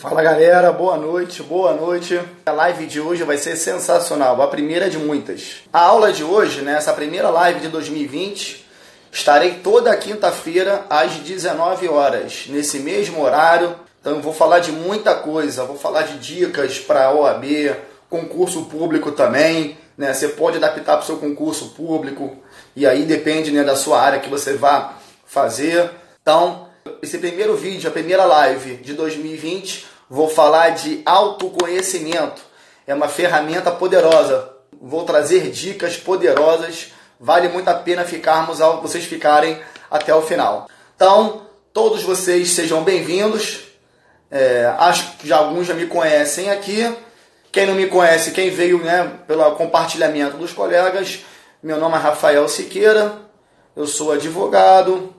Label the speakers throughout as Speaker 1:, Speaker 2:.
Speaker 1: Fala galera, boa noite, boa noite. A live de hoje vai ser sensacional, a primeira de muitas. A aula de hoje, né, essa primeira live de 2020, estarei toda quinta-feira às 19 horas, nesse mesmo horário. Então eu vou falar de muita coisa, vou falar de dicas para OAB, concurso público também, né? Você pode adaptar para o seu concurso público e aí depende né, da sua área que você vai fazer. Então, esse primeiro vídeo, a primeira live de 2020, vou falar de autoconhecimento. É uma ferramenta poderosa. Vou trazer dicas poderosas. Vale muito a pena ficarmos, vocês ficarem até o final. Então, todos vocês sejam bem-vindos. É, acho que já alguns já me conhecem aqui. Quem não me conhece, quem veio né, pelo compartilhamento dos colegas, meu nome é Rafael Siqueira, eu sou advogado,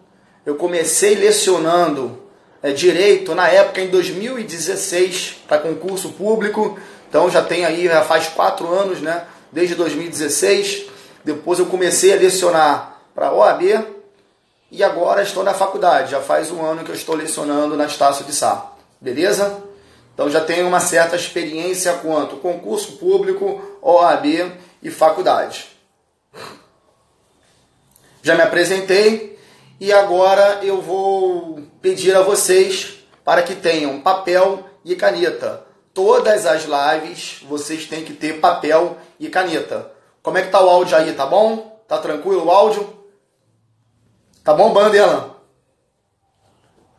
Speaker 1: eu comecei lecionando é, direito na época em 2016 para concurso público. Então já tem aí, já faz quatro anos, né? Desde 2016. Depois eu comecei a lecionar para OAB e agora estou na faculdade. Já faz um ano que eu estou lecionando na Estácio de Sá. Beleza? Então já tenho uma certa experiência quanto concurso público, OAB e faculdade. Já me apresentei, e agora eu vou pedir a vocês para que tenham papel e caneta. Todas as lives vocês têm que ter papel e caneta. Como é que tá o áudio aí? Tá bom? Tá tranquilo o áudio? Tá bom, Bandela?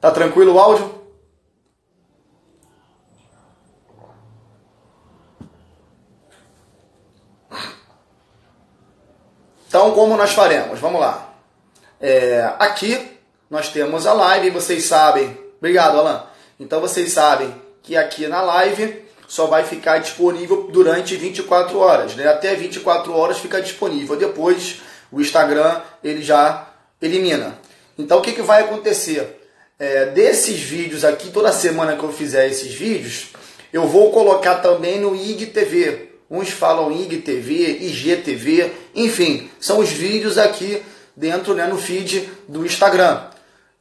Speaker 1: Tá tranquilo o áudio? Então, como nós faremos? Vamos lá. É, aqui nós temos a live, vocês sabem. Obrigado, Alan. Então vocês sabem que aqui na live só vai ficar disponível durante 24 horas, né? Até 24 horas fica disponível. Depois o Instagram ele já elimina. Então o que, que vai acontecer? É, desses vídeos aqui, toda semana que eu fizer esses vídeos, eu vou colocar também no IGTV. Uns falam IGTV, IGTV, enfim, são os vídeos aqui dentro né, no feed do Instagram.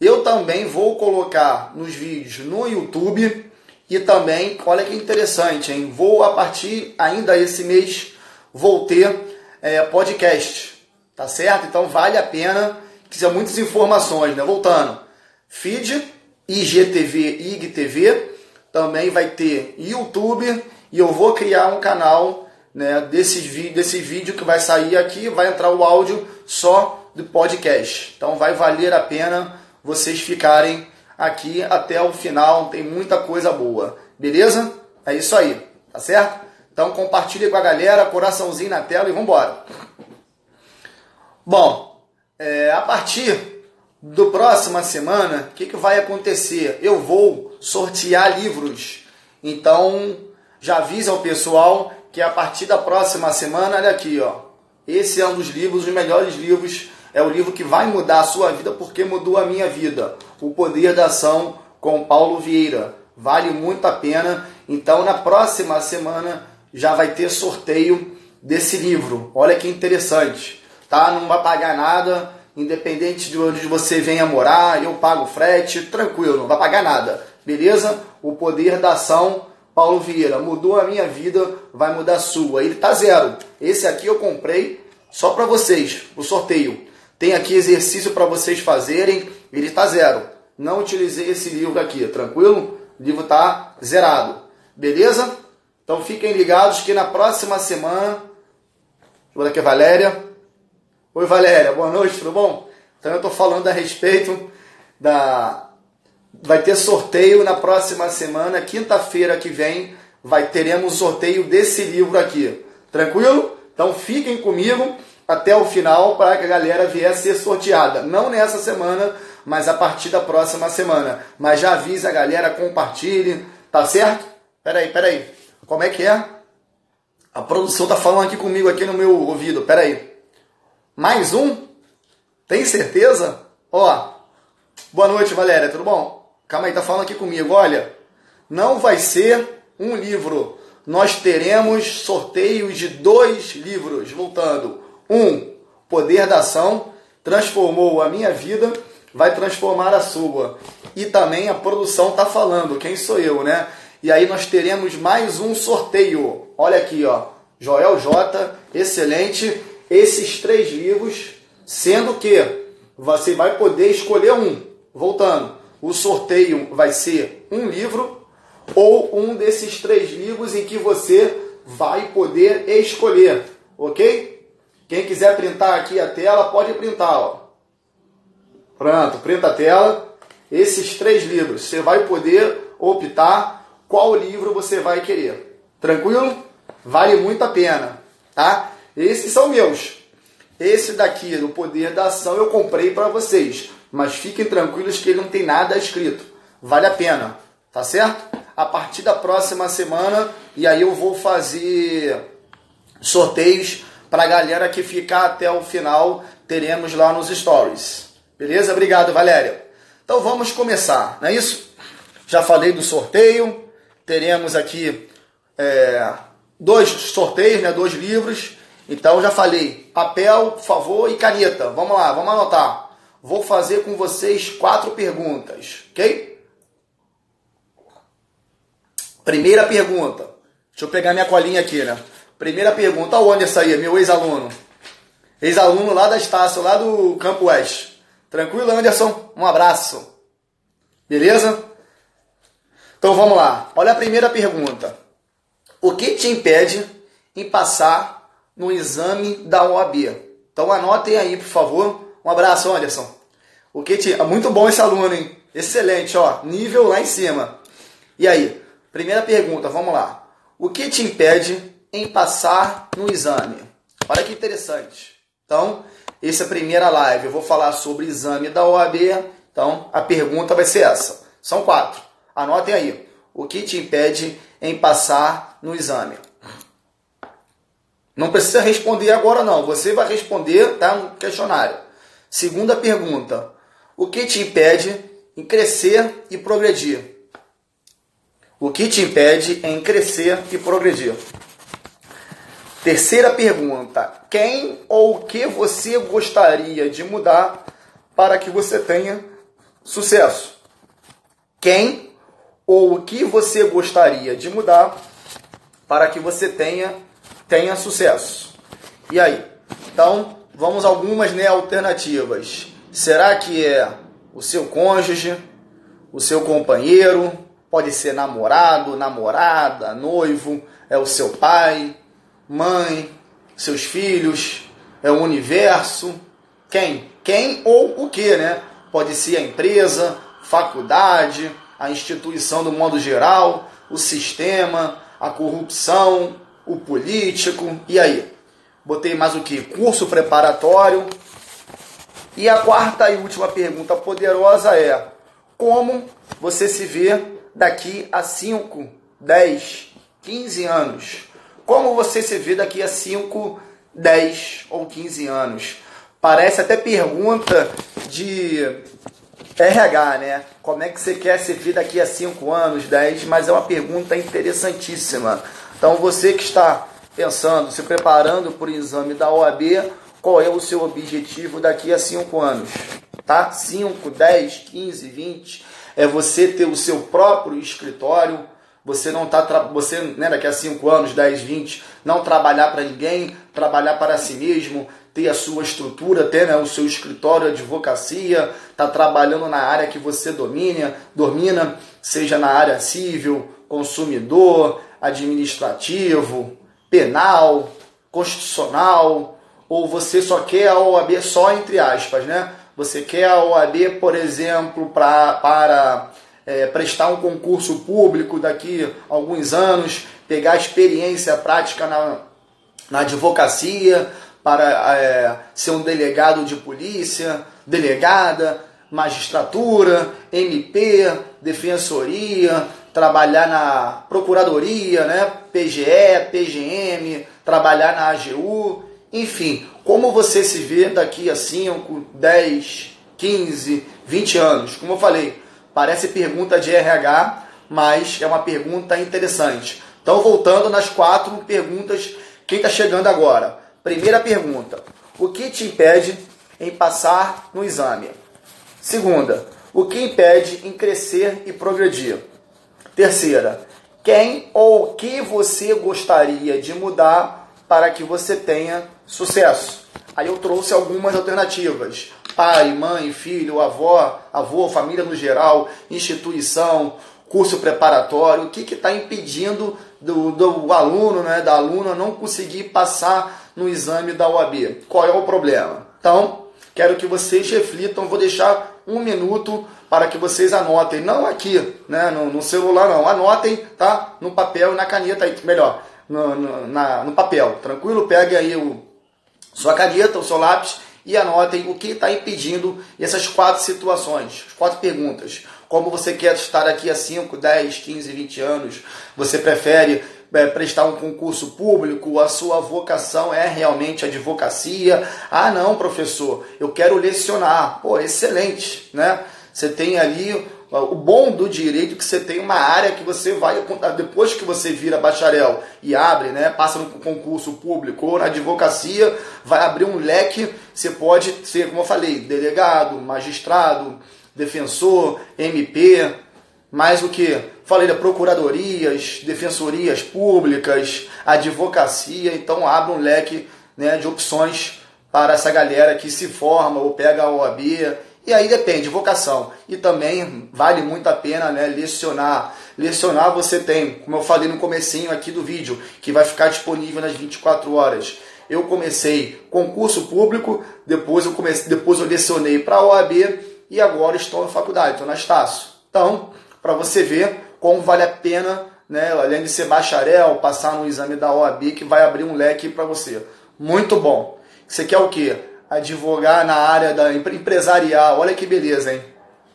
Speaker 1: Eu também vou colocar nos vídeos no YouTube e também, olha que interessante, hein? Vou a partir ainda esse mês vou ter é, podcast, tá certo? Então vale a pena, que são muitas informações, né? Voltando, feed, IGTV, IGTV, também vai ter YouTube e eu vou criar um canal né, desse, desse vídeo que vai sair aqui, vai entrar o áudio só do podcast. Então vai valer a pena vocês ficarem aqui até o final, tem muita coisa boa. Beleza? É isso aí, tá certo? Então compartilhe com a galera, coraçãozinho na tela e vamos embora. Bom, é, a partir do próxima semana, o que, que vai acontecer? Eu vou sortear livros. Então, já avisa ao pessoal que a partir da próxima semana, olha aqui, ó. Esse é um dos livros, os melhores livros é o livro que vai mudar a sua vida porque mudou a minha vida. O Poder da Ação com Paulo Vieira. Vale muito a pena. Então, na próxima semana já vai ter sorteio desse livro. Olha que interessante. Tá? Não vai pagar nada, independente de onde você venha morar, eu pago frete, tranquilo, não vai pagar nada. Beleza? O Poder da Ação Paulo Vieira mudou a minha vida, vai mudar a sua. Ele tá zero. Esse aqui eu comprei só para vocês, o sorteio. Tem aqui exercício para vocês fazerem, ele está zero. Não utilizei esse livro aqui, tranquilo? O livro está zerado. Beleza? Então fiquem ligados que na próxima semana. Deixa aqui a Valéria. Oi Valéria, boa noite, tudo bom? Então eu estou falando a respeito da. Vai ter sorteio na próxima semana, quinta-feira que vem, vai teremos sorteio desse livro aqui. Tranquilo? Então fiquem comigo até o final para que a galera vier a ser sorteada. Não nessa semana, mas a partir da próxima semana. Mas já avisa a galera, compartilhe, tá certo? Peraí, peraí. Como é que é? A produção tá falando aqui comigo, aqui no meu ouvido. Peraí. Mais um? Tem certeza? Ó, boa noite, Valéria, tudo bom? Calma aí, tá falando aqui comigo. Olha, não vai ser um livro. Nós teremos sorteios de dois livros. Voltando um, poder da ação transformou a minha vida, vai transformar a sua. E também a produção está falando, quem sou eu, né? E aí nós teremos mais um sorteio. Olha aqui, ó. Joel J, excelente. Esses três livros, sendo que você vai poder escolher um. Voltando, o sorteio vai ser um livro ou um desses três livros em que você vai poder escolher, ok? Quem quiser printar aqui a tela, pode printar, ó. Pronto, printa a tela. Esses três livros, você vai poder optar qual livro você vai querer. Tranquilo? Vale muito a pena, tá? Esses são meus. Esse daqui, do Poder da Ação, eu comprei para vocês. Mas fiquem tranquilos que ele não tem nada escrito. Vale a pena, tá certo? A partir da próxima semana, e aí eu vou fazer sorteios para a galera que ficar até o final, teremos lá nos stories. Beleza? Obrigado, Valéria. Então vamos começar, não é isso? Já falei do sorteio, teremos aqui é, dois sorteios, né, dois livros. Então já falei, papel, por favor, e caneta. Vamos lá, vamos anotar. Vou fazer com vocês quatro perguntas, ok? Primeira pergunta. Deixa eu pegar minha colinha aqui, né? Primeira pergunta. O Anderson aí, meu ex-aluno. Ex-aluno lá da Estácio, lá do Campo Oeste. Tranquilo, Anderson? Um abraço. Beleza? Então vamos lá. Olha a primeira pergunta. O que te impede em passar no exame da OAB? Então anotem aí, por favor. Um abraço, Anderson. O que te... Muito bom esse aluno, hein? Excelente, ó. Nível lá em cima. E aí? Primeira pergunta, vamos lá. O que te impede em passar no exame? Olha que interessante. Então, essa é a primeira live. Eu vou falar sobre exame da OAB. Então, a pergunta vai ser essa. São quatro. Anotem aí. O que te impede em passar no exame? Não precisa responder agora, não. Você vai responder tá, no questionário. Segunda pergunta. O que te impede em crescer e progredir? O que te impede em crescer e progredir? Terceira pergunta: quem ou o que você gostaria de mudar para que você tenha sucesso? Quem ou o que você gostaria de mudar para que você tenha tenha sucesso? E aí? Então, vamos algumas né, alternativas. Será que é o seu cônjuge, o seu companheiro, pode ser namorado, namorada, noivo, é o seu pai, mãe, seus filhos, é o universo. Quem? Quem ou o que, né? Pode ser a empresa, faculdade, a instituição do modo geral, o sistema, a corrupção, o político. E aí? Botei mais o que? Curso preparatório. E a quarta e última pergunta poderosa é: como você se vê daqui a 5, 10, 15 anos? Como você se vê daqui a 5, 10 ou 15 anos? Parece até pergunta de RH, né? Como é que você quer se ver daqui a 5 anos, 10? Mas é uma pergunta interessantíssima. Então, você que está pensando, se preparando para o exame da OAB, qual é o seu objetivo daqui a 5 anos? Tá? 5, 10, 15, 20. É você ter o seu próprio escritório, você não tá você, né, daqui a 5 anos, 10, 20, não trabalhar para ninguém, trabalhar para si mesmo, ter a sua estrutura, ter né, o seu escritório advocacia, tá trabalhando na área que você domina, domina, seja na área civil, consumidor, administrativo, penal, constitucional, ou você só quer a OAB só entre aspas, né? Você quer a OAB, por exemplo, pra, para é, prestar um concurso público daqui a alguns anos, pegar experiência prática na, na advocacia, para é, ser um delegado de polícia, delegada, magistratura, MP, defensoria, trabalhar na procuradoria, né, PGE, PGM, trabalhar na AGU, enfim, como você se vê daqui a 5, 10, 15, 20 anos? Como eu falei, Parece pergunta de RH, mas é uma pergunta interessante. Então, voltando nas quatro perguntas, quem está chegando agora? Primeira pergunta: O que te impede em passar no exame? Segunda: O que impede em crescer e progredir? Terceira: quem ou o que você gostaria de mudar para que você tenha sucesso. Aí eu trouxe algumas alternativas: pai, mãe, filho, avó, avô, família no geral, instituição, curso preparatório. O que está impedindo do, do aluno, né, da aluna, não conseguir passar no exame da OAB? Qual é o problema? Então, quero que vocês reflitam. Vou deixar um minuto para que vocês anotem, não aqui, né, no, no celular não, anotem, tá, no papel e na caneta, aí, melhor, no, no, na, no papel, tranquilo? Pegue aí o, sua caneta, o seu lápis e anotem o que está impedindo essas quatro situações, as quatro perguntas. Como você quer estar aqui há 5, 10, 15, 20 anos? Você prefere é, prestar um concurso público? A sua vocação é realmente advocacia? Ah, não, professor, eu quero lecionar. Pô, excelente, né? Você tem ali o bom do direito é que você tem uma área que você vai depois que você vira bacharel e abre, né, passa no concurso público ou na advocacia, vai abrir um leque, você pode ser, como eu falei, delegado, magistrado, defensor, MP, mais o que? Falei da procuradorias, defensorias públicas, advocacia, então abre um leque né, de opções para essa galera que se forma ou pega a OAB e aí depende, vocação. E também vale muito a pena né, lecionar. Lecionar você tem, como eu falei no comecinho aqui do vídeo, que vai ficar disponível nas 24 horas. Eu comecei concurso público, depois eu comecei, depois eu lecionei para a OAB e agora estou na faculdade, estou na Estácio. Então, para você ver como vale a pena, né, além de ser bacharel, passar no exame da OAB, que vai abrir um leque para você. Muito bom. Você quer o quê? Advogar na área da empresarial. Olha que beleza, hein?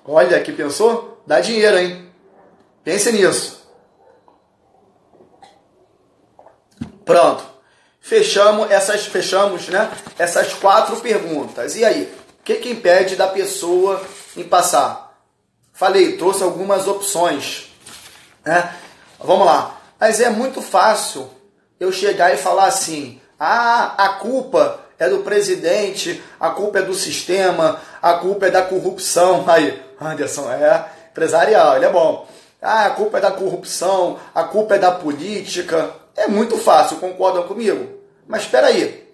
Speaker 1: Olha que pensou? Dá dinheiro, hein? Pense nisso. Pronto. Fechamos essas fechamos, né? Essas quatro perguntas. E aí, o que que impede da pessoa em passar? Falei, trouxe algumas opções, né? Vamos lá. Mas é muito fácil eu chegar e falar assim: "Ah, a culpa é do presidente, a culpa é do sistema, a culpa é da corrupção. Aí, Anderson é empresarial, ele é bom. Ah, a culpa é da corrupção, a culpa é da política. É muito fácil, concordam comigo? Mas espera aí.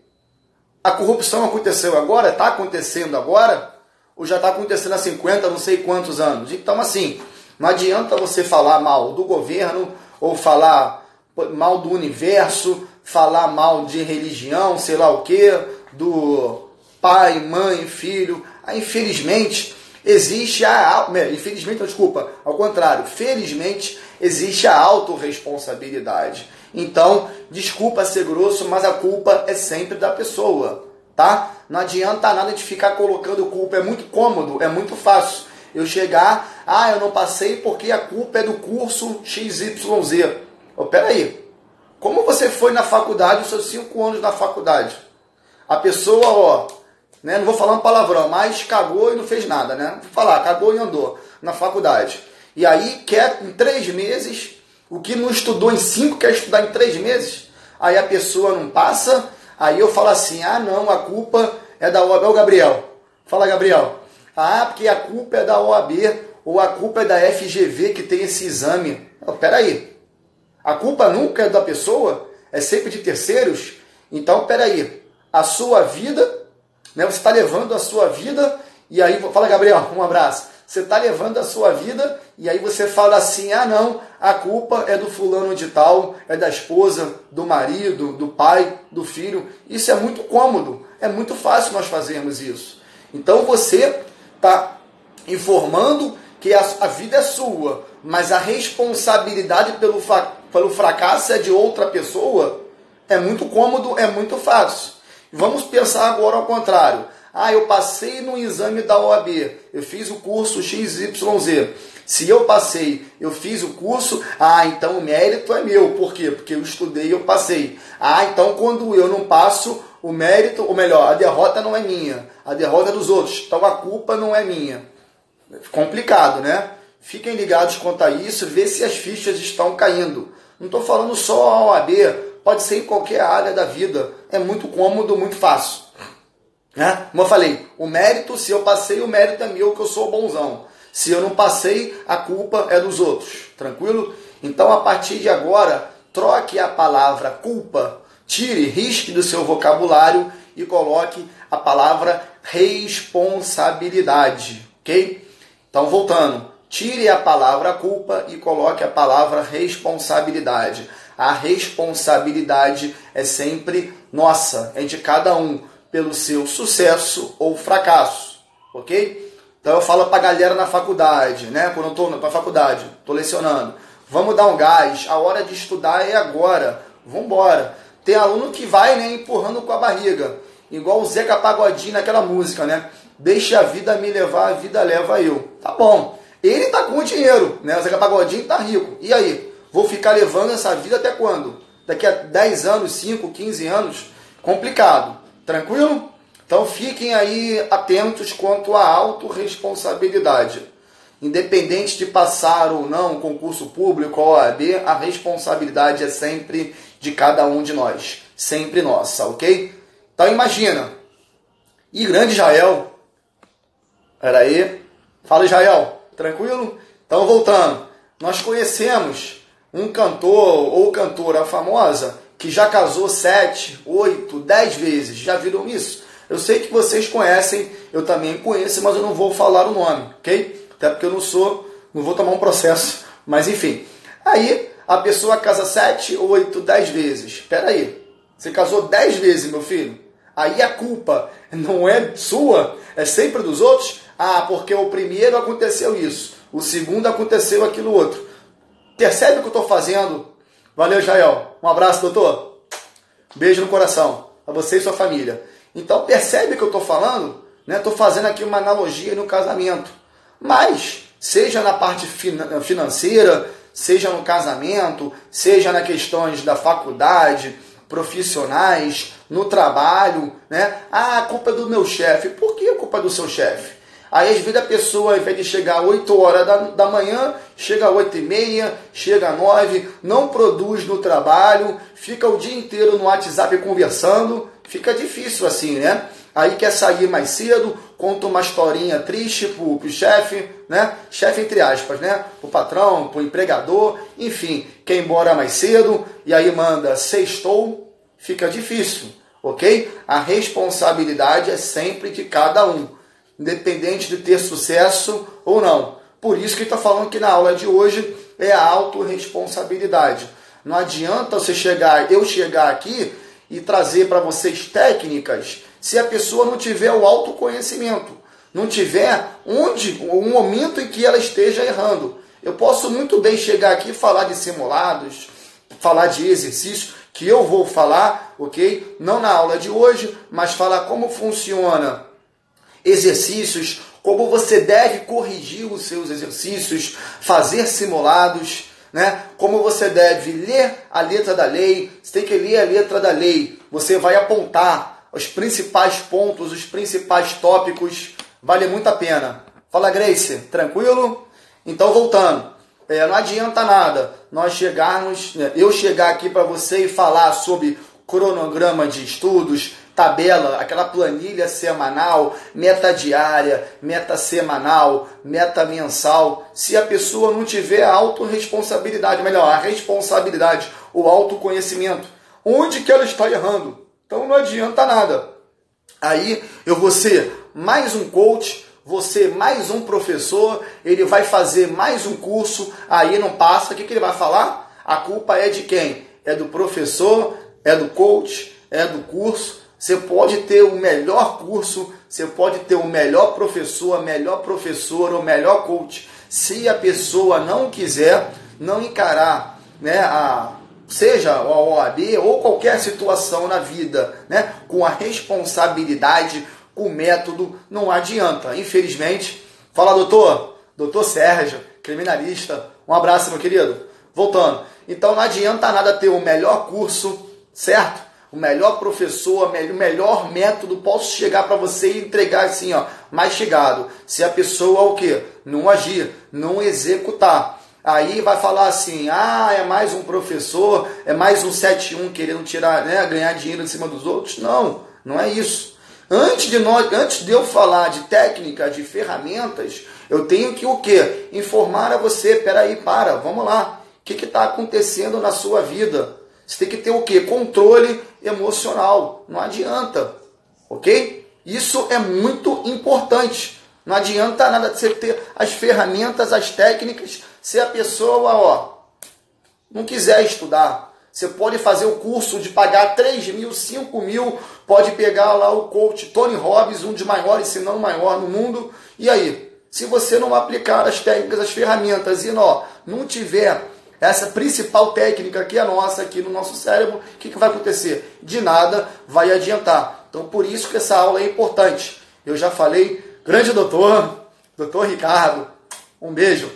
Speaker 1: A corrupção aconteceu agora? Está acontecendo agora? Ou já está acontecendo há 50, não sei quantos anos? Então, assim, não adianta você falar mal do governo ou falar mal do universo, falar mal de religião, sei lá o que, do pai, mãe, filho. Ah, infelizmente, existe a. Infelizmente, desculpa, ao contrário, felizmente existe a autorresponsabilidade. Então, desculpa ser grosso, mas a culpa é sempre da pessoa, tá? Não adianta nada de ficar colocando culpa, é muito cômodo, é muito fácil. Eu chegar, ah, eu não passei porque a culpa é do curso XYZ. Oh, peraí, como você foi na faculdade, os seus cinco anos na faculdade? A pessoa, ó, né, não vou falar um palavrão, mas cagou e não fez nada, né? Vou falar, cagou e andou na faculdade. E aí quer em três meses, o que não estudou em cinco quer estudar em três meses. Aí a pessoa não passa, aí eu falo assim, ah não, a culpa é da OAB, é o Gabriel. Fala Gabriel. Ah, porque a culpa é da OAB ou a culpa é da FGV que tem esse exame. Oh, peraí, a culpa nunca é da pessoa, é sempre de terceiros. Então, peraí, a sua vida, né, você está levando a sua vida, e aí, fala Gabriel, um abraço. Você está levando a sua vida, e aí você fala assim: ah, não, a culpa é do fulano de tal, é da esposa, do marido, do pai, do filho. Isso é muito cômodo, é muito fácil nós fazermos isso. Então você está informando que a, a vida é sua, mas a responsabilidade pelo, pelo fracasso é de outra pessoa, é muito cômodo, é muito fácil. Vamos pensar agora ao contrário. Ah, eu passei no exame da OAB, eu fiz o curso XYZ. Se eu passei, eu fiz o curso, ah, então o mérito é meu. Por quê? Porque eu estudei e eu passei. Ah, então quando eu não passo, o mérito, ou melhor, a derrota não é minha, a derrota é dos outros. Então a culpa não é minha. Complicado, né? Fiquem ligados quanto a isso, vê se as fichas estão caindo. Não estou falando só a OAB, pode ser em qualquer área da vida. É muito cômodo, muito fácil. Né? Como eu falei, o mérito, se eu passei, o mérito é meu, que eu sou bonzão. Se eu não passei, a culpa é dos outros. Tranquilo? Então, a partir de agora, troque a palavra culpa, tire, risque do seu vocabulário e coloque a palavra responsabilidade, ok? Então, voltando, tire a palavra culpa e coloque a palavra responsabilidade. A responsabilidade é sempre nossa, é de cada um, pelo seu sucesso ou fracasso, ok? Então eu falo para a galera na faculdade, né? Quando eu estou na faculdade, estou lecionando, vamos dar um gás, a hora de estudar é agora, vamos embora. Tem aluno que vai né, empurrando com a barriga, igual o Zeca Pagodinho naquela música, né? Deixa a vida me levar, a vida leva eu. Tá bom. Ele tá com o dinheiro, né? O Zeca Pagodinho tá rico. E aí? Vou ficar levando essa vida até quando? Daqui a 10 anos, 5, 15 anos? Complicado. Tranquilo? Então fiquem aí atentos quanto à autorresponsabilidade. Independente de passar ou não concurso público ou OAB, a responsabilidade é sempre de cada um de nós. Sempre nossa, ok? Então imagina. E grande Israel. Pera aí. Fala Israel. Tranquilo? Então voltando. Nós conhecemos um cantor ou cantora famosa que já casou sete, oito, dez vezes. Já viram isso? Eu sei que vocês conhecem, eu também conheço, mas eu não vou falar o nome, ok? Até porque eu não sou, não vou tomar um processo. Mas enfim. Aí a pessoa casa sete, oito, dez vezes. Espera aí. Você casou dez vezes, meu filho. Aí a culpa não é sua, é sempre dos outros. Ah, porque o primeiro aconteceu isso, o segundo aconteceu aquilo outro. Percebe o que eu estou fazendo? Valeu, Jael. Um abraço, doutor. Beijo no coração. A você e sua família. Então percebe que eu estou falando? Estou né? fazendo aqui uma analogia no casamento. Mas, seja na parte financeira, seja no casamento, seja nas questões da faculdade, profissionais, no trabalho, né? Ah, a culpa é do meu chefe. Por que a culpa é do seu chefe? Aí às vezes a pessoa, ao invés de chegar às 8 horas da, da manhã, chega às 8 e meia, chega às 9, não produz no trabalho, fica o dia inteiro no WhatsApp conversando, fica difícil assim, né? Aí quer sair mais cedo, conta uma historinha triste pro, pro chefe, né? Chefe entre aspas, né? O patrão, pro empregador, enfim, quer ir embora mais cedo e aí manda sextou, fica difícil, ok? A responsabilidade é sempre de cada um independente de ter sucesso ou não. Por isso que está falando que na aula de hoje é a autorresponsabilidade. Não adianta você chegar, eu chegar aqui e trazer para vocês técnicas se a pessoa não tiver o autoconhecimento, não tiver onde o momento em que ela esteja errando. Eu posso muito bem chegar aqui e falar de simulados, falar de exercícios que eu vou falar, ok? Não na aula de hoje, mas falar como funciona exercícios, como você deve corrigir os seus exercícios, fazer simulados, né? Como você deve ler a letra da lei, você tem que ler a letra da lei. Você vai apontar os principais pontos, os principais tópicos. Vale muito a pena. Fala, Grace, tranquilo? Então, voltando. É, não adianta nada nós chegarmos, né, eu chegar aqui para você e falar sobre cronograma de estudos, tabela, aquela planilha semanal, meta diária, meta semanal, meta mensal, se a pessoa não tiver a autorresponsabilidade, melhor, a responsabilidade, o autoconhecimento, onde que ela está errando? Então não adianta nada. Aí eu vou ser mais um coach, você mais um professor, ele vai fazer mais um curso, aí não passa, o que, que ele vai falar? A culpa é de quem? É do professor, é do coach, é do curso, você pode ter o melhor curso, você pode ter o melhor professor, a melhor professora, o melhor coach. Se a pessoa não quiser, não encarar, né, a, seja a OAB ou qualquer situação na vida, né, com a responsabilidade, com o método, não adianta. Infelizmente, fala doutor, doutor Sérgio, criminalista, um abraço meu querido. Voltando, então não adianta nada ter o melhor curso, certo? O melhor professor, o melhor método, posso chegar para você e entregar assim, ó, mais chegado. Se a pessoa o quê? Não agir, não executar. Aí vai falar assim: "Ah, é mais um professor, é mais um 71 querendo tirar, né, ganhar dinheiro em cima dos outros". Não, não é isso. Antes de nós, antes de eu falar de técnica, de ferramentas, eu tenho que o quê? Informar a você, peraí, para, vamos lá. o que está acontecendo na sua vida. Você tem que ter o que? Controle emocional. Não adianta, ok? Isso é muito importante. Não adianta nada você ter as ferramentas, as técnicas, se a pessoa, ó, não quiser estudar. Você pode fazer o curso de pagar 3 mil, 5 mil, pode pegar lá o coach Tony Robbins, um dos maiores, se não o maior no mundo. E aí? Se você não aplicar as técnicas, as ferramentas e ó, não tiver essa principal técnica que é nossa aqui no nosso cérebro, o que, que vai acontecer? De nada vai adiantar. Então por isso que essa aula é importante. Eu já falei, grande doutor, doutor Ricardo, um beijo.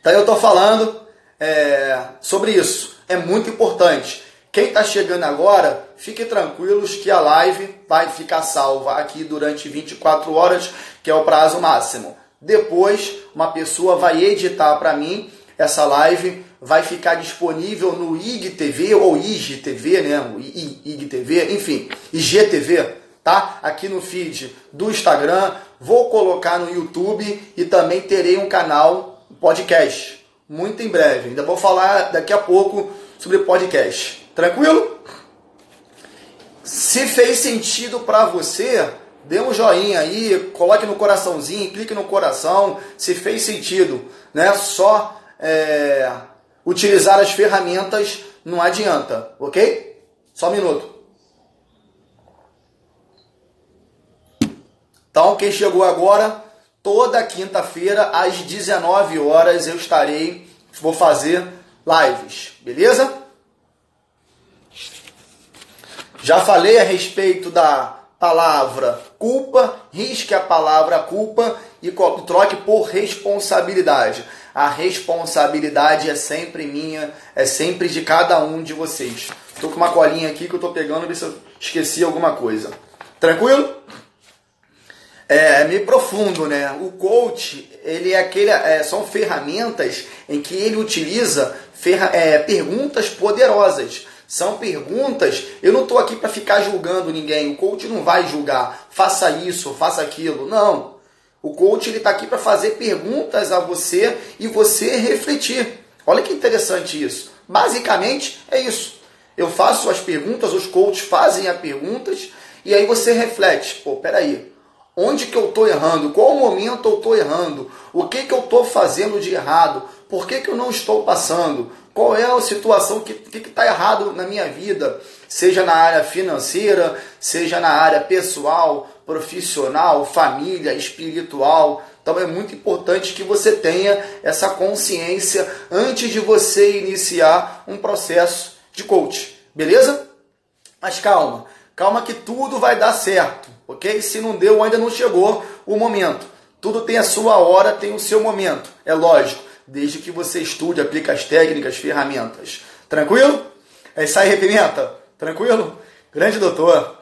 Speaker 1: Então eu estou falando é, sobre isso. É muito importante. Quem está chegando agora, fique tranquilos que a live vai ficar salva aqui durante 24 horas, que é o prazo máximo. Depois, uma pessoa vai editar para mim essa live, vai ficar disponível no IGTV ou IGTV, né? IGTV, enfim, IGTV, tá? Aqui no feed do Instagram, vou colocar no YouTube e também terei um canal podcast muito em breve. Ainda vou falar daqui a pouco sobre podcast. Tranquilo? Se fez sentido para você, dê um joinha aí, coloque no coraçãozinho, clique no coração, se fez sentido, né? Só é, utilizar as ferramentas não adianta, ok? Só um minuto. Então, quem chegou agora, toda quinta-feira às 19 horas eu estarei, vou fazer lives, beleza? Já falei a respeito da palavra culpa, risque a palavra culpa e troque por responsabilidade. A responsabilidade é sempre minha, é sempre de cada um de vocês. Estou com uma colinha aqui que eu estou pegando, ver se eu esqueci alguma coisa. Tranquilo? é, meio profundo, né? O coach, ele é aquele, é, são ferramentas em que ele utiliza ferra, é, perguntas poderosas. São perguntas. Eu não estou aqui para ficar julgando ninguém. O coach não vai julgar. Faça isso, faça aquilo. Não. O coach ele está aqui para fazer perguntas a você e você refletir. Olha que interessante isso. Basicamente é isso. Eu faço as perguntas, os coaches fazem as perguntas e aí você reflete. Pô, peraí Onde que eu estou errando? Qual momento eu estou errando? O que, que eu estou fazendo de errado? Por que, que eu não estou passando? Qual é a situação que está errado na minha vida? Seja na área financeira, seja na área pessoal, profissional, família, espiritual. Então é muito importante que você tenha essa consciência antes de você iniciar um processo de coach. Beleza? Mas calma, calma que tudo vai dar certo ok? Se não deu, ainda não chegou o momento. Tudo tem a sua hora, tem o seu momento. É lógico, desde que você estude, aplique as técnicas, ferramentas. Tranquilo? É isso aí, repimenta. Tranquilo? Grande doutor.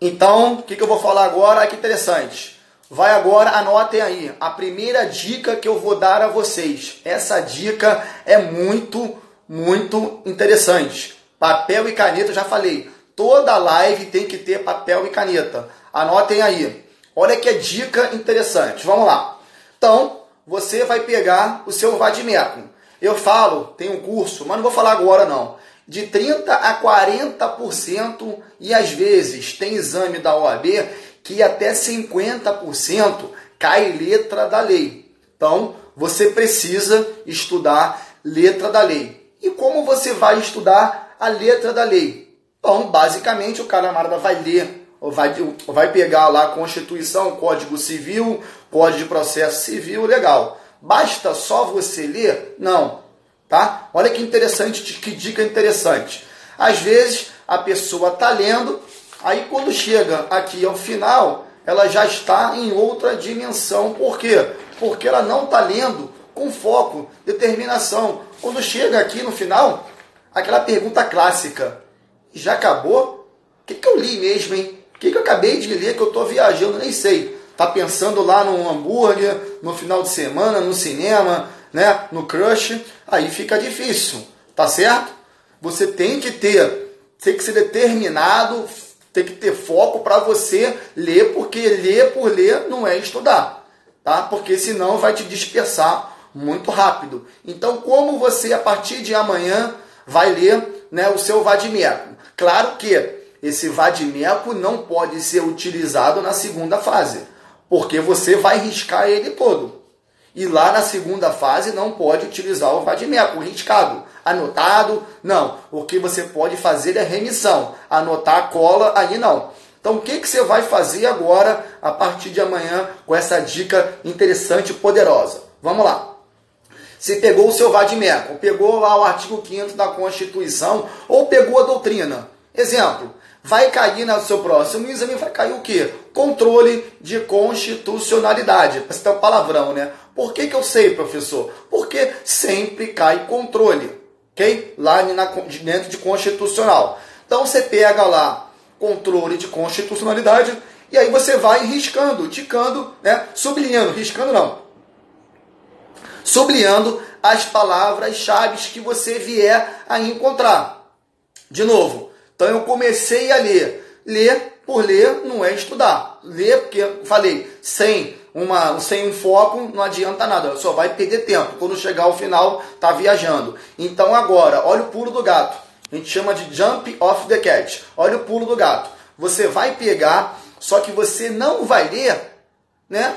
Speaker 1: Então, o que, que eu vou falar agora? Que interessante. Vai agora, anotem aí. A primeira dica que eu vou dar a vocês. Essa dica é muito, muito interessante. Papel e caneta, já falei. Toda live tem que ter papel e caneta. Anotem aí. Olha que dica interessante. Vamos lá. Então, você vai pegar o seu vadimeco. Eu falo, tem um curso, mas não vou falar agora não. De 30 a 40% e às vezes tem exame da OAB que até 50% cai letra da lei. Então, você precisa estudar letra da lei. E como você vai estudar a letra da lei? Então, basicamente, o camarada vai ler, ou vai, vai pegar lá a Constituição, Código Civil, Código de Processo Civil, legal. Basta só você ler? Não. Tá? Olha que interessante, que dica interessante. Às vezes a pessoa está lendo, aí quando chega aqui ao final, ela já está em outra dimensão. Por quê? Porque ela não está lendo com foco, determinação. Quando chega aqui no final, aquela pergunta clássica: já acabou? O que, que eu li mesmo, hein? O que, que eu acabei de ler que eu estou viajando? Nem sei. Tá pensando lá no hambúrguer, no final de semana, no cinema, né? No crush. Aí fica difícil, tá certo? Você tem que ter, tem que ser determinado, tem que ter foco para você ler, porque ler por ler não é estudar, tá? Porque senão vai te dispersar muito rápido. Então, como você, a partir de amanhã, vai ler né, o seu vadimeco? Claro que esse vadimeco não pode ser utilizado na segunda fase, porque você vai riscar ele todo. E lá na segunda fase não pode utilizar o vadimeco riscado. Anotado, não. O que você pode fazer é remissão. Anotar a cola, aí não. Então, o que, que você vai fazer agora, a partir de amanhã, com essa dica interessante e poderosa? Vamos lá. Você pegou o seu vadimeco, pegou lá o artigo 5 da Constituição, ou pegou a doutrina. Exemplo, vai cair no seu próximo exame, vai cair o quê? Controle de constitucionalidade. Esse é um palavrão, né? Por que, que eu sei, professor? Porque sempre cai controle, ok? Lá na, dentro de constitucional. Então você pega lá controle de constitucionalidade e aí você vai riscando, ticando, né? Sublinhando, riscando não. Sublinhando as palavras-chave que você vier a encontrar. De novo, então eu comecei a ler. Ler por ler não é estudar. Ler, porque falei, sem, uma, sem um foco não adianta nada, só vai perder tempo. Quando chegar ao final, tá viajando. Então agora, olha o pulo do gato. A gente chama de jump off the cat. Olha o pulo do gato. Você vai pegar, só que você não vai ler, né?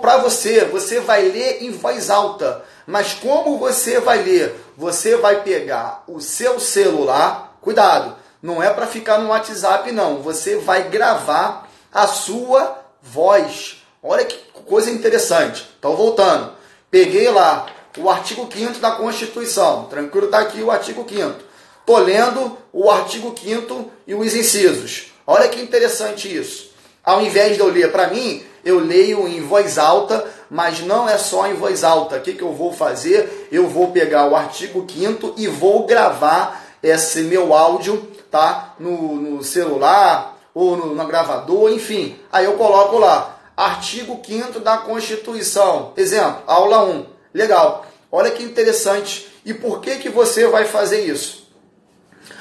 Speaker 1: Para você, você vai ler em voz alta. Mas como você vai ler? Você vai pegar o seu celular, cuidado, não é para ficar no WhatsApp, não. Você vai gravar a sua voz. Olha que coisa interessante. Então, voltando. Peguei lá o artigo 5 da Constituição. Tranquilo, está aqui o artigo 5 Estou lendo o artigo 5 e os incisos. Olha que interessante isso. Ao invés de eu ler para mim, eu leio em voz alta, mas não é só em voz alta. O que, que eu vou fazer? Eu vou pegar o artigo 5 e vou gravar esse meu áudio tá? No, no celular ou no, no gravador, enfim. Aí eu coloco lá, artigo 5 da Constituição. Exemplo, aula 1. Legal. Olha que interessante. E por que, que você vai fazer isso?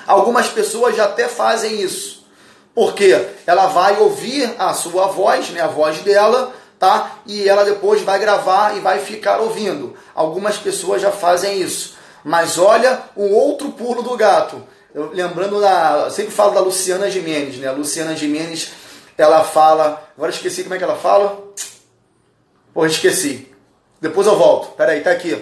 Speaker 1: Algumas pessoas já até fazem isso. Porque ela vai ouvir a sua voz, né, a voz dela, tá? E ela depois vai gravar e vai ficar ouvindo. Algumas pessoas já fazem isso. Mas olha o outro pulo do gato. Eu, lembrando da. Eu sempre falo da Luciana Gimenez, né? A Luciana Gimenez, ela fala. Agora esqueci como é que ela fala. Pô, esqueci. Depois eu volto. Peraí, tá aqui.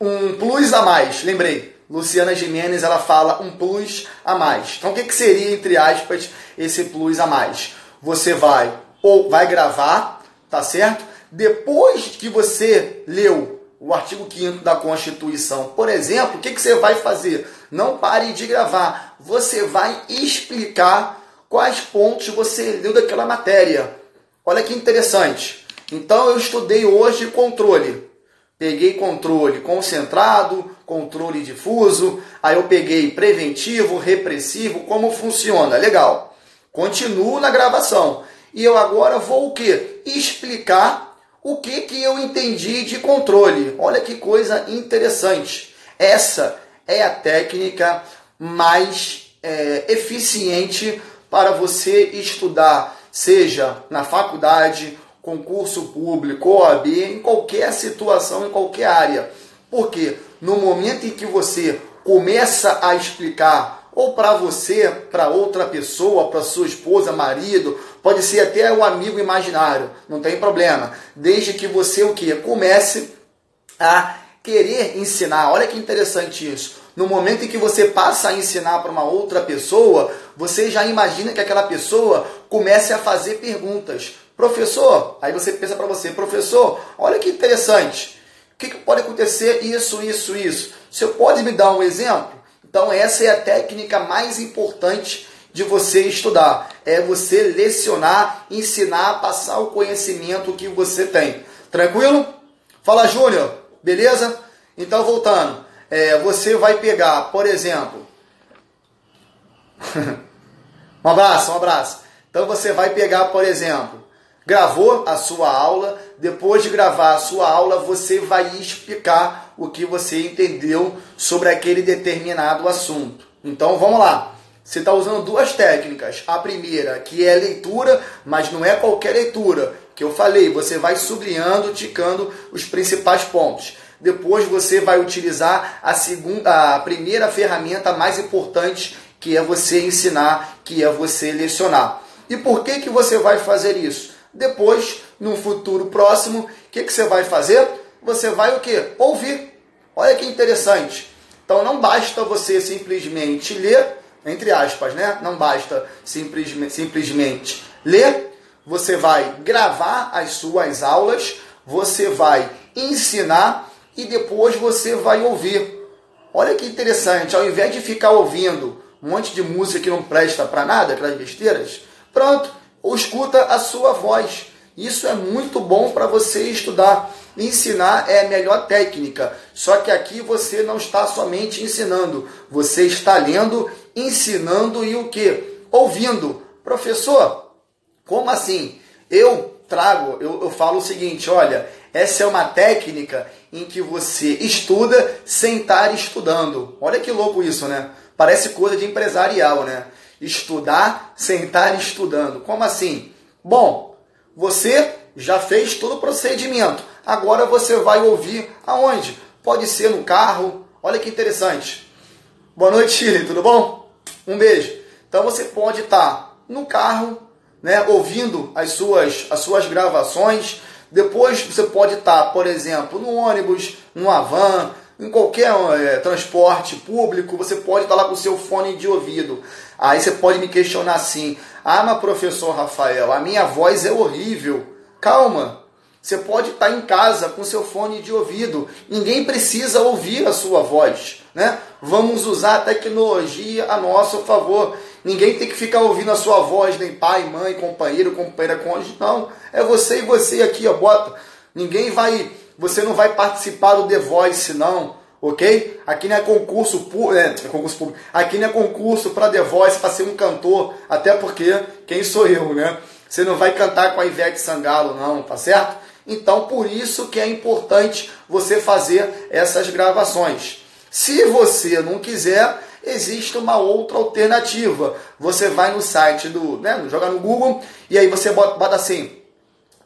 Speaker 1: Um plus a mais. Lembrei. Luciana Gimenez, ela fala um plus a mais. Então, o que, que seria, entre aspas, esse plus a mais? Você vai ou vai gravar, tá certo? Depois que você leu o artigo 5 da Constituição, por exemplo, o que, que você vai fazer? Não pare de gravar. Você vai explicar quais pontos você leu daquela matéria. Olha que interessante. Então eu estudei hoje controle. Peguei controle concentrado, controle difuso, aí eu peguei preventivo, repressivo, como funciona. Legal. Continuo na gravação. E eu agora vou o quê? Explicar o que, que eu entendi de controle? Olha que coisa interessante. Essa é a técnica mais é, eficiente para você estudar, seja na faculdade, concurso público, OAB, em qualquer situação, em qualquer área. Porque no momento em que você começa a explicar ou para você, para outra pessoa, para sua esposa, marido, pode ser até um amigo imaginário, não tem problema, desde que você o que comece a querer ensinar. Olha que interessante isso. No momento em que você passa a ensinar para uma outra pessoa, você já imagina que aquela pessoa comece a fazer perguntas. Professor, aí você pensa para você, professor, olha que interessante. O que, que pode acontecer? Isso, isso, isso. Você pode me dar um exemplo? Então essa é a técnica mais importante de você estudar, é você lecionar, ensinar, passar o conhecimento que você tem. Tranquilo? Fala, Júnior, beleza? Então voltando, é, você vai pegar, por exemplo, um abraço, um abraço. Então você vai pegar, por exemplo, gravou a sua aula, depois de gravar a sua aula, você vai explicar o que você entendeu sobre aquele determinado assunto. Então vamos lá. Você está usando duas técnicas. A primeira, que é leitura, mas não é qualquer leitura. Que eu falei, você vai sublinhando, ticando os principais pontos. Depois você vai utilizar a segunda, a primeira ferramenta mais importante, que é você ensinar, que é você lecionar. E por que que você vai fazer isso? Depois, no futuro próximo, o que que você vai fazer? Você vai o quê? Ouvir. Olha que interessante. Então não basta você simplesmente ler, entre aspas, né? Não basta simplesmente, simplesmente ler, você vai gravar as suas aulas, você vai ensinar e depois você vai ouvir. Olha que interessante, ao invés de ficar ouvindo um monte de música que não presta para nada, aquelas besteiras, pronto, ou escuta a sua voz. Isso é muito bom para você estudar. Ensinar é a melhor técnica. Só que aqui você não está somente ensinando, você está lendo, ensinando e o que? Ouvindo. Professor, como assim? Eu trago, eu, eu falo o seguinte: olha, essa é uma técnica em que você estuda sem estar estudando. Olha que louco isso, né? Parece coisa de empresarial, né? Estudar sem estar estudando. Como assim? Bom, você já fez todo o procedimento. Agora você vai ouvir aonde? Pode ser no carro. Olha que interessante. Boa noite, Chile, tudo bom? Um beijo. Então você pode estar no carro, né, ouvindo as suas, as suas gravações. Depois você pode estar, por exemplo, no ônibus, no van, em qualquer é, transporte público, você pode estar lá com o seu fone de ouvido. Aí você pode me questionar assim: ah, mas professor Rafael, a minha voz é horrível. Calma, você pode estar em casa com seu fone de ouvido. Ninguém precisa ouvir a sua voz, né? Vamos usar a tecnologia a nosso favor. Ninguém tem que ficar ouvindo a sua voz, nem pai, mãe, companheiro, companheira, cônjuge. Não, é você e você aqui, ó, bota. Ninguém vai, você não vai participar do The Voice, não ok? Aqui não é concurso, é, é concurso público. Aqui não é concurso para The Voice, para ser um cantor, até porque quem sou eu, né? Você não vai cantar com a Ivete Sangalo, não, tá certo? Então, por isso que é importante você fazer essas gravações. Se você não quiser, existe uma outra alternativa. Você vai no site do, né, joga no Google e aí você bota, bota assim,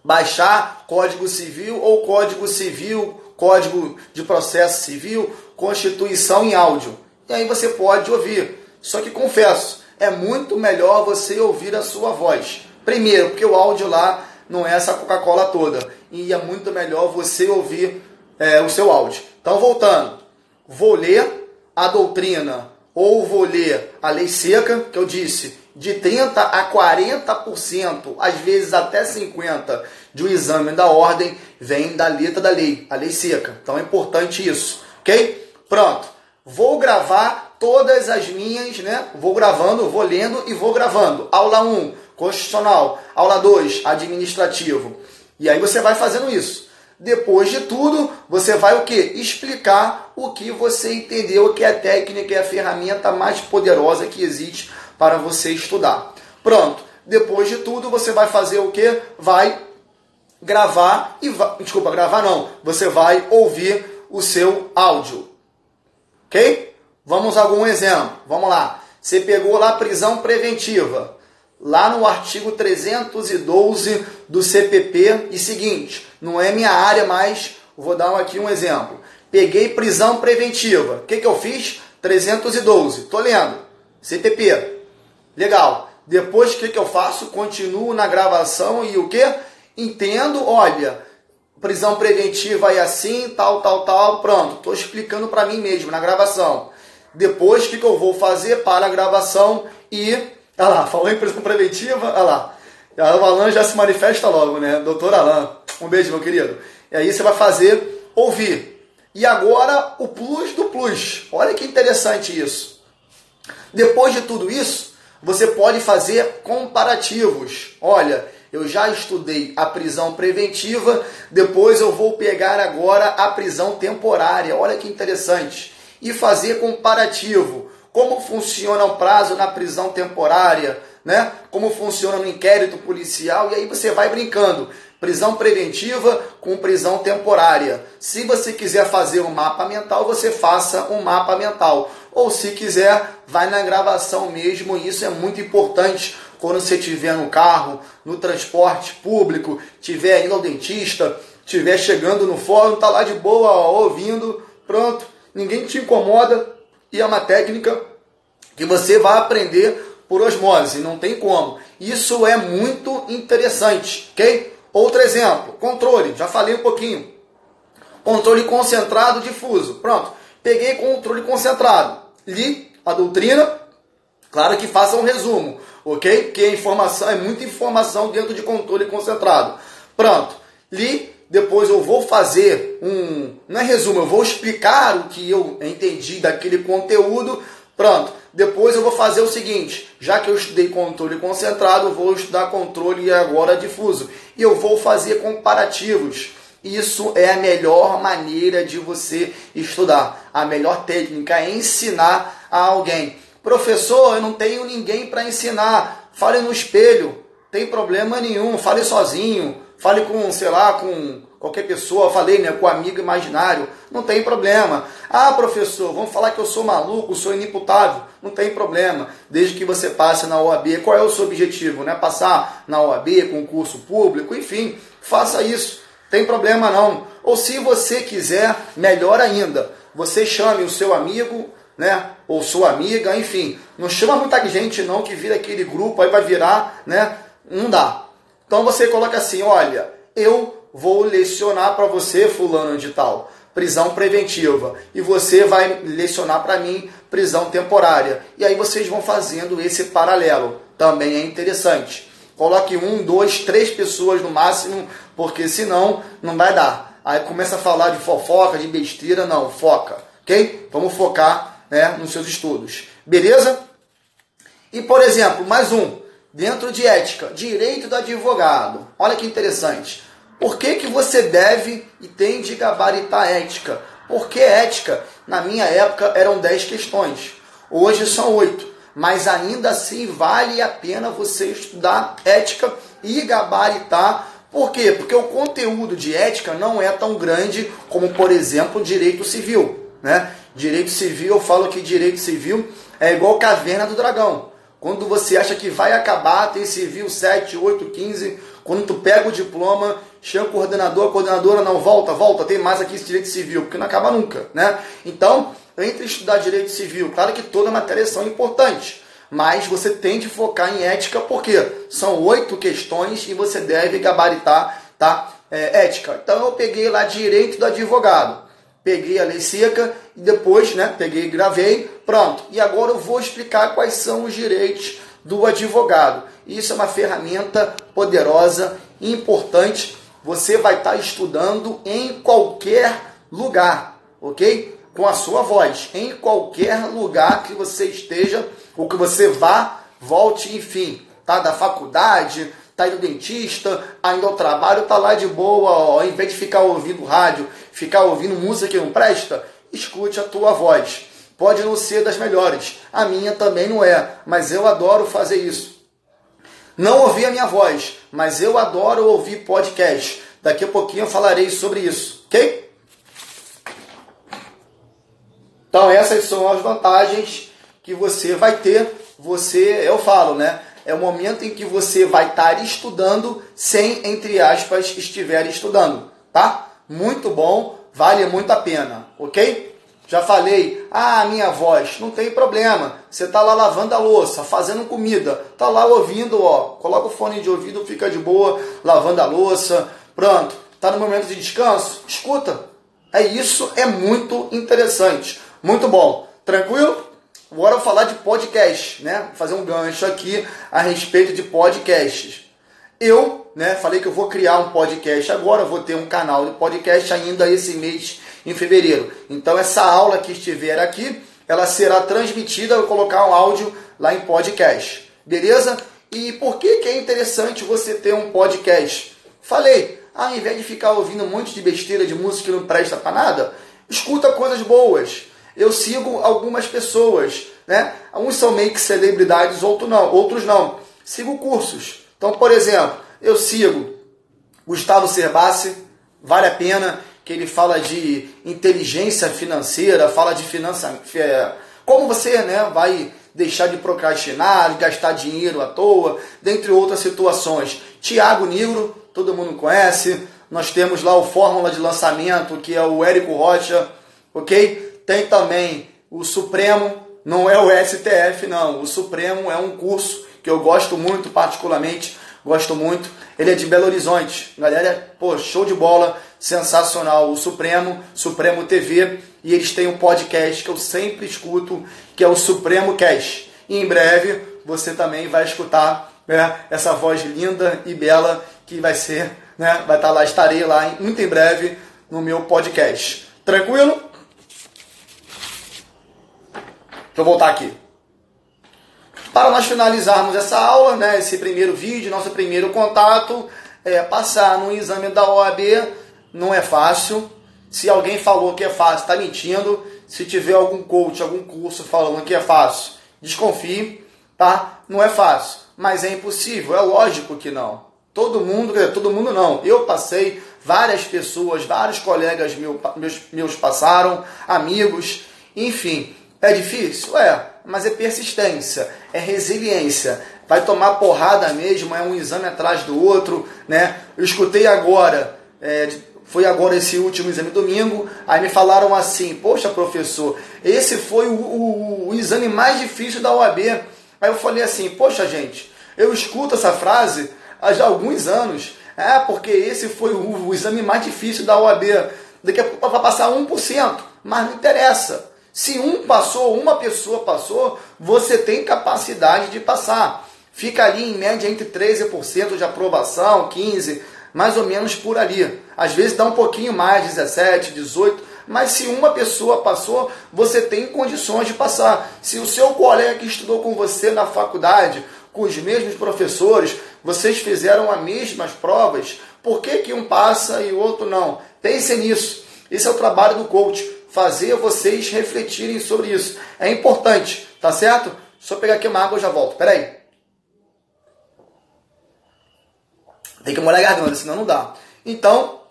Speaker 1: baixar Código Civil ou Código Civil Código de Processo Civil, Constituição em áudio. E aí você pode ouvir. Só que confesso, é muito melhor você ouvir a sua voz. Primeiro, porque o áudio lá não é essa Coca-Cola toda. E é muito melhor você ouvir é, o seu áudio. Então, voltando. Vou ler a doutrina ou vou ler a lei seca, que eu disse, de 30% a 40%, às vezes até 50% de um exame da ordem vem da letra da lei, a lei seca. Então é importante isso, ok? Pronto. Vou gravar todas as minhas, né? Vou gravando, vou lendo e vou gravando. Aula 1, constitucional. Aula 2, administrativo. E aí você vai fazendo isso. Depois de tudo, você vai o que? Explicar o que você entendeu, que é a técnica e a ferramenta mais poderosa que existe para você estudar. Pronto. Depois de tudo, você vai fazer o que? Vai gravar e vai, desculpa, gravar não. Você vai ouvir o seu áudio. OK? Vamos a algum exemplo. Vamos lá. Você pegou lá prisão preventiva. Lá no artigo 312 do CPP e seguinte, não é minha área, mas vou dar aqui um exemplo. Peguei prisão preventiva. O que, que eu fiz? 312. Tô lendo. CPP. Legal. Depois o que, que eu faço? Continuo na gravação e o que? Entendo, olha, prisão preventiva é assim, tal, tal, tal, pronto. Estou explicando para mim mesmo na gravação. Depois o que, que eu vou fazer para a gravação e. Olha lá, falou em prisão preventiva, olha lá. O Alan já se manifesta logo, né? Doutor Alan. Um beijo, meu querido. E aí você vai fazer ouvir. E agora o plus do plus. Olha que interessante isso. Depois de tudo isso, você pode fazer comparativos. Olha, eu já estudei a prisão preventiva, depois eu vou pegar agora a prisão temporária. Olha que interessante. E fazer comparativo. Como funciona o prazo na prisão temporária, né? Como funciona no inquérito policial, e aí você vai brincando. Prisão preventiva com prisão temporária. Se você quiser fazer um mapa mental, você faça um mapa mental ou se quiser, vai na gravação mesmo. Isso é muito importante quando você estiver no carro, no transporte público, estiver indo ao dentista, estiver chegando no fórum, tá lá de boa, ó, ouvindo, pronto, ninguém te incomoda e é uma técnica que você vai aprender por osmose, não tem como. Isso é muito interessante, ok? Outro exemplo, controle, já falei um pouquinho. Controle concentrado difuso. Pronto, peguei controle concentrado, li a doutrina, claro que faça um resumo, ok? Porque informação é muita informação dentro de controle concentrado. Pronto, li, depois eu vou fazer um, não é resumo, eu vou explicar o que eu entendi daquele conteúdo. Pronto, depois eu vou fazer o seguinte, já que eu estudei controle concentrado, vou estudar controle agora difuso. E eu vou fazer comparativos. Isso é a melhor maneira de você estudar. A melhor técnica é ensinar a alguém. Professor, eu não tenho ninguém para ensinar. Fale no espelho. Tem problema nenhum. Fale sozinho. Fale com, sei lá, com qualquer pessoa, falei, né, com amigo imaginário, não tem problema. Ah, professor, vamos falar que eu sou maluco, sou inimputável, não tem problema, desde que você passe na OAB. Qual é o seu objetivo, né? Passar na OAB, concurso público, enfim, faça isso. Tem problema não. Ou se você quiser, melhor ainda, você chame o seu amigo, né, ou sua amiga, enfim, não chama muita gente não que vira aquele grupo aí vai virar, né? Não dá. Então você coloca assim, olha, eu vou lecionar para você, fulano de tal, prisão preventiva, e você vai lecionar para mim prisão temporária. E aí vocês vão fazendo esse paralelo. Também é interessante. Coloque um, dois, três pessoas no máximo, porque senão não vai dar. Aí começa a falar de fofoca, de besteira, não, foca, ok? Vamos focar né, nos seus estudos. Beleza? E por exemplo, mais um, dentro de ética, direito do advogado. Olha que interessante. Por que, que você deve e tem de gabaritar ética? Porque ética, na minha época, eram 10 questões. Hoje são 8. Mas ainda assim vale a pena você estudar ética e gabaritar. Por quê? Porque o conteúdo de ética não é tão grande como, por exemplo, direito civil. Né? Direito civil, eu falo que direito civil é igual caverna do dragão. Quando você acha que vai acabar, tem civil 7, 8, 15. Quando tu pega o diploma, chama o coordenador, a coordenadora não volta, volta, tem mais aqui esse direito civil, porque não acaba nunca, né? Então, entre estudar direito civil, claro que toda matéria são importantes, mas você tem de focar em ética, porque são oito questões e você deve gabaritar, tá? É, ética. Então eu peguei lá direito do advogado, peguei a lei seca e depois, né, peguei e gravei, pronto. E agora eu vou explicar quais são os direitos do advogado. Isso é uma ferramenta poderosa, importante você vai estar tá estudando em qualquer lugar, ok? Com a sua voz, em qualquer lugar que você esteja, ou que você vá, volte, enfim, tá? Da faculdade, tá indo dentista, ainda ao trabalho, tá lá de boa, ó, ao invés de ficar ouvindo rádio, ficar ouvindo música que não presta, escute a tua voz. Pode não ser das melhores, a minha também não é, mas eu adoro fazer isso. Não ouvi a minha voz, mas eu adoro ouvir podcast. Daqui a pouquinho eu falarei sobre isso, ok? Então essas são as vantagens que você vai ter. Você, eu falo, né? É o momento em que você vai estar estudando sem, entre aspas, estiver estudando, tá? Muito bom, vale muito a pena, ok? Já falei, ah, minha voz, não tem problema. Você está lá lavando a louça, fazendo comida, tá lá ouvindo, ó. Coloca o fone de ouvido, fica de boa, lavando a louça. Pronto, tá no momento de descanso? Escuta. É isso, é muito interessante. Muito bom. Tranquilo? Agora falar de podcast, né? Fazer um gancho aqui a respeito de podcasts. Eu, né, falei que eu vou criar um podcast agora, vou ter um canal de podcast ainda esse mês em fevereiro. Então essa aula que estiver aqui, ela será transmitida, eu vou colocar um áudio lá em podcast. Beleza? E por que, que é interessante você ter um podcast? Falei, ao invés de ficar ouvindo um monte de besteira de música que não presta para nada, escuta coisas boas. Eu sigo algumas pessoas, né? Uns são meio que celebridades, outros não, outros não. Sigo cursos. Então, por exemplo, eu sigo Gustavo Cerbasi, vale a pena que ele fala de inteligência financeira, fala de finança, é, como você né, vai deixar de procrastinar, de gastar dinheiro à toa, dentre outras situações. Tiago Nigro, todo mundo conhece, Nós temos lá o Fórmula de Lançamento, que é o Érico Rocha, ok? Tem também o Supremo, não é o STF, não. O Supremo é um curso que eu gosto muito, particularmente, gosto muito. Ele é de Belo Horizonte. Galera, pô, show de bola, sensacional. O Supremo, Supremo TV, e eles têm um podcast que eu sempre escuto, que é o Supremo Cast. E em breve você também vai escutar né, essa voz linda e bela que vai ser, né, vai estar lá, estarei lá muito em breve no meu podcast. Tranquilo? Deixa eu voltar aqui. Para nós finalizarmos essa aula, né, esse primeiro vídeo, nosso primeiro contato, é, passar no exame da OAB não é fácil. Se alguém falou que é fácil, está mentindo. Se tiver algum coach, algum curso falando que é fácil, desconfie, tá? Não é fácil, mas é impossível. É lógico que não. Todo mundo, todo mundo não. Eu passei, várias pessoas, vários colegas meus, meus passaram, amigos, enfim. É difícil? É, mas é persistência, é resiliência. Vai tomar porrada mesmo, é um exame atrás do outro, né? Eu escutei agora, é, foi agora esse último exame domingo, aí me falaram assim, poxa professor, esse foi o, o, o exame mais difícil da OAB. Aí eu falei assim, poxa gente, eu escuto essa frase há já alguns anos, é porque esse foi o, o exame mais difícil da OAB. Daqui a pouco vai passar 1%, mas não interessa. Se um passou, uma pessoa passou, você tem capacidade de passar. Fica ali em média entre 13% de aprovação, 15%, mais ou menos por ali. Às vezes dá um pouquinho mais, 17%, 18%, mas se uma pessoa passou, você tem condições de passar. Se o seu colega que estudou com você na faculdade, com os mesmos professores, vocês fizeram as mesmas provas, por que, que um passa e o outro não? Pense nisso. Esse é o trabalho do coach fazer vocês refletirem sobre isso. É importante, tá certo? Só pegar aqui uma água e já volto. Pera Tem que molhar a garganta, senão não dá. Então,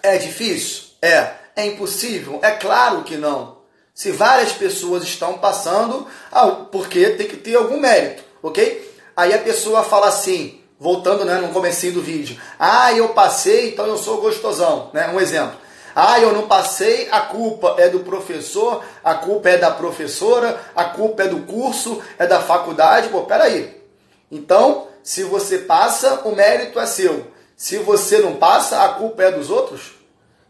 Speaker 1: é difícil? É. É impossível? É claro que não. Se várias pessoas estão passando, ah, porque tem que ter algum mérito, ok? Aí a pessoa fala assim, voltando né, no comecinho do vídeo, ah, eu passei, então eu sou gostosão, né? Um exemplo. Ah, eu não passei, a culpa é do professor, a culpa é da professora, a culpa é do curso, é da faculdade. Pô, peraí. Então, se você passa, o mérito é seu. Se você não passa, a culpa é dos outros?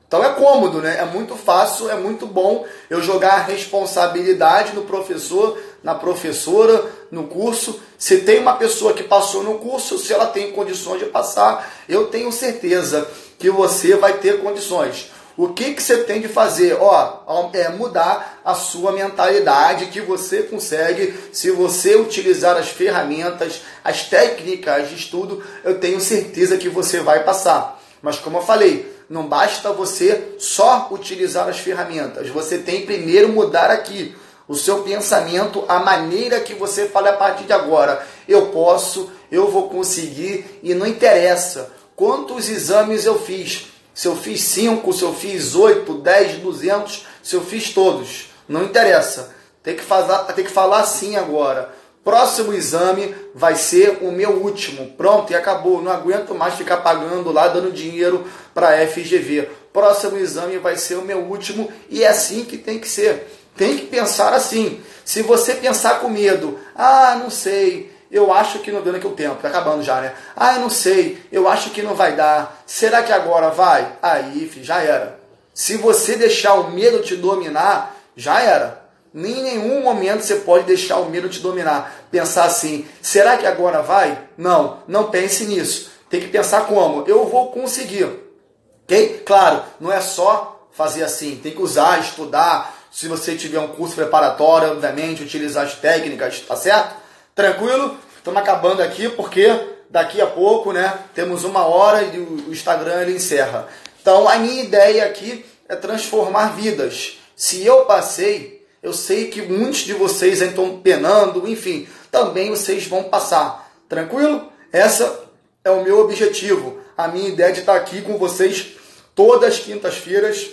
Speaker 1: Então é cômodo, né? É muito fácil, é muito bom eu jogar a responsabilidade no professor, na professora, no curso. Se tem uma pessoa que passou no curso, se ela tem condições de passar, eu tenho certeza que você vai ter condições. O que, que você tem de fazer? Ó, é mudar a sua mentalidade que você consegue se você utilizar as ferramentas, as técnicas de estudo, eu tenho certeza que você vai passar. Mas como eu falei, não basta você só utilizar as ferramentas. Você tem primeiro mudar aqui o seu pensamento, a maneira que você fala a partir de agora. Eu posso, eu vou conseguir e não interessa quantos exames eu fiz se eu fiz 5, se eu fiz 8, 10, 200, se eu fiz todos. Não interessa. Tem que, fazer, tem que falar assim agora. Próximo exame vai ser o meu último. Pronto, e acabou. Não aguento mais ficar pagando lá, dando dinheiro para a FGV. Próximo exame vai ser o meu último e é assim que tem que ser. Tem que pensar assim. Se você pensar com medo, ah, não sei, eu acho que não deu naquele tempo, tá acabando já, né? Ah, eu não sei, eu acho que não vai dar. Será que agora vai? Aí, filho, já era. Se você deixar o medo te dominar, já era. Em nenhum momento você pode deixar o medo te dominar. Pensar assim, será que agora vai? Não, não pense nisso. Tem que pensar como? Eu vou conseguir. Ok? Claro, não é só fazer assim. Tem que usar, estudar. Se você tiver um curso preparatório, obviamente, utilizar as técnicas, tá certo? Tranquilo? Estamos acabando aqui porque daqui a pouco, né, temos uma hora e o Instagram ele encerra. Então, a minha ideia aqui é transformar vidas. Se eu passei, eu sei que muitos de vocês estão penando, enfim, também vocês vão passar. Tranquilo? Essa é o meu objetivo. A minha ideia de estar aqui com vocês todas as quintas-feiras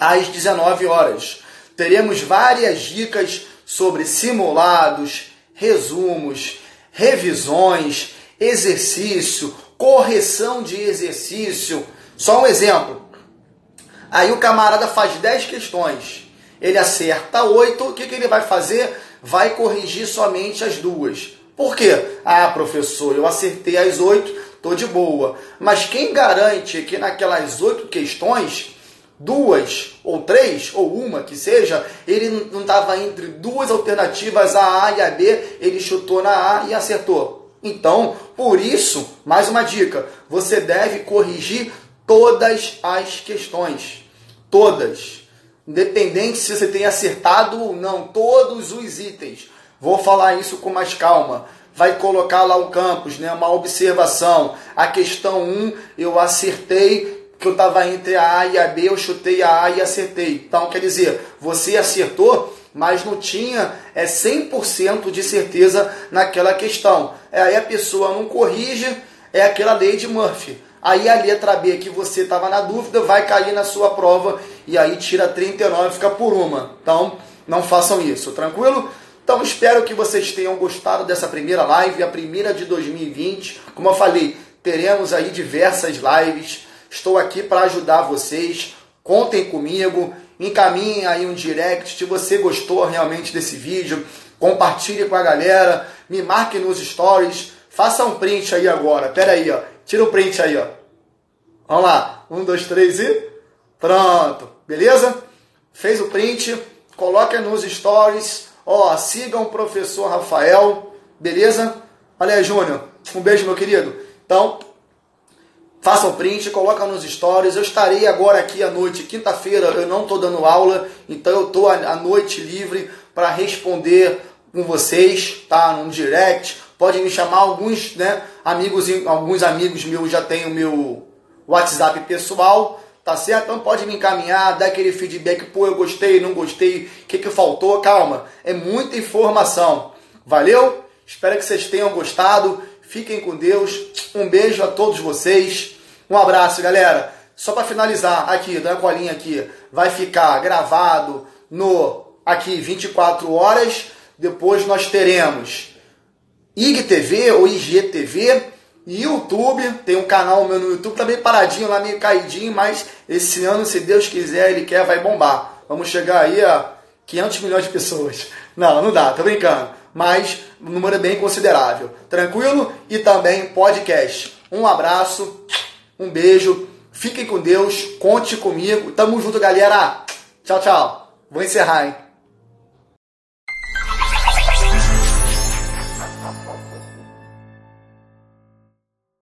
Speaker 1: às 19 horas. Teremos várias dicas sobre simulados, resumos, revisões, exercício, correção de exercício, Só um exemplo. Aí o camarada faz 10 questões, ele acerta 8, o que, que ele vai fazer? Vai corrigir somente as duas. Por quê? Ah, professor, eu acertei as 8, tô de boa. Mas quem garante que naquelas 8 questões, duas ou três, ou uma que seja, ele não estava entre duas alternativas, a A e a B, ele chutou na A e acertou. Então, por isso, mais uma dica, você deve corrigir todas as questões. Todas. Independente se você tem acertado ou não, todos os itens. Vou falar isso com mais calma. Vai colocar lá o campus, né? Uma observação. A questão 1, eu acertei que eu estava entre a A e a B, eu chutei a A e acertei. Então, quer dizer, você acertou, mas não tinha é 100% de certeza naquela questão. É, aí a pessoa não corrige, é aquela lei de Murphy. Aí a letra B que você estava na dúvida vai cair na sua prova e aí tira 39 fica por uma. Então, não façam isso, tranquilo? Então, espero que vocês tenham gostado dessa primeira live, a primeira de 2020. Como eu falei, teremos aí diversas lives. Estou aqui para ajudar vocês. Contem comigo, encaminhem aí um direct se você gostou realmente desse vídeo. Compartilhe com a galera, me marque nos stories, faça um print aí agora. Pera aí, ó. Tira o print aí, ó. Vamos lá. Um, dois, três e pronto. Beleza? Fez o print, coloca nos stories. Ó, sigam o professor Rafael. Beleza? Olha aí, Júnior. Um beijo, meu querido. Então, faça o print, coloca nos stories. Eu estarei agora aqui à noite, quinta-feira, eu não estou dando aula, então eu estou à noite livre para responder com vocês, tá? No direct. Pode me chamar alguns, né? Amigos, alguns amigos meus já têm o meu WhatsApp pessoal, tá certo? Então pode me encaminhar, dar aquele feedback, pô, eu gostei, não gostei, o que, que faltou? Calma, é muita informação. Valeu? Espero que vocês tenham gostado. Fiquem com Deus. Um beijo a todos vocês. Um abraço, galera. Só para finalizar, aqui, uma colinha aqui, vai ficar gravado no aqui 24 horas. Depois nós teremos IGTV ou IGTV YouTube, tem um canal meu no YouTube, tá meio paradinho lá, meio caidinho, mas esse ano, se Deus quiser, Ele quer, vai bombar. Vamos chegar aí a 500 milhões de pessoas. Não, não dá, tô brincando. Mas o número é bem considerável. Tranquilo? E também podcast. Um abraço, um beijo, fiquem com Deus, conte comigo. Tamo junto, galera. Tchau, tchau. Vou encerrar, hein?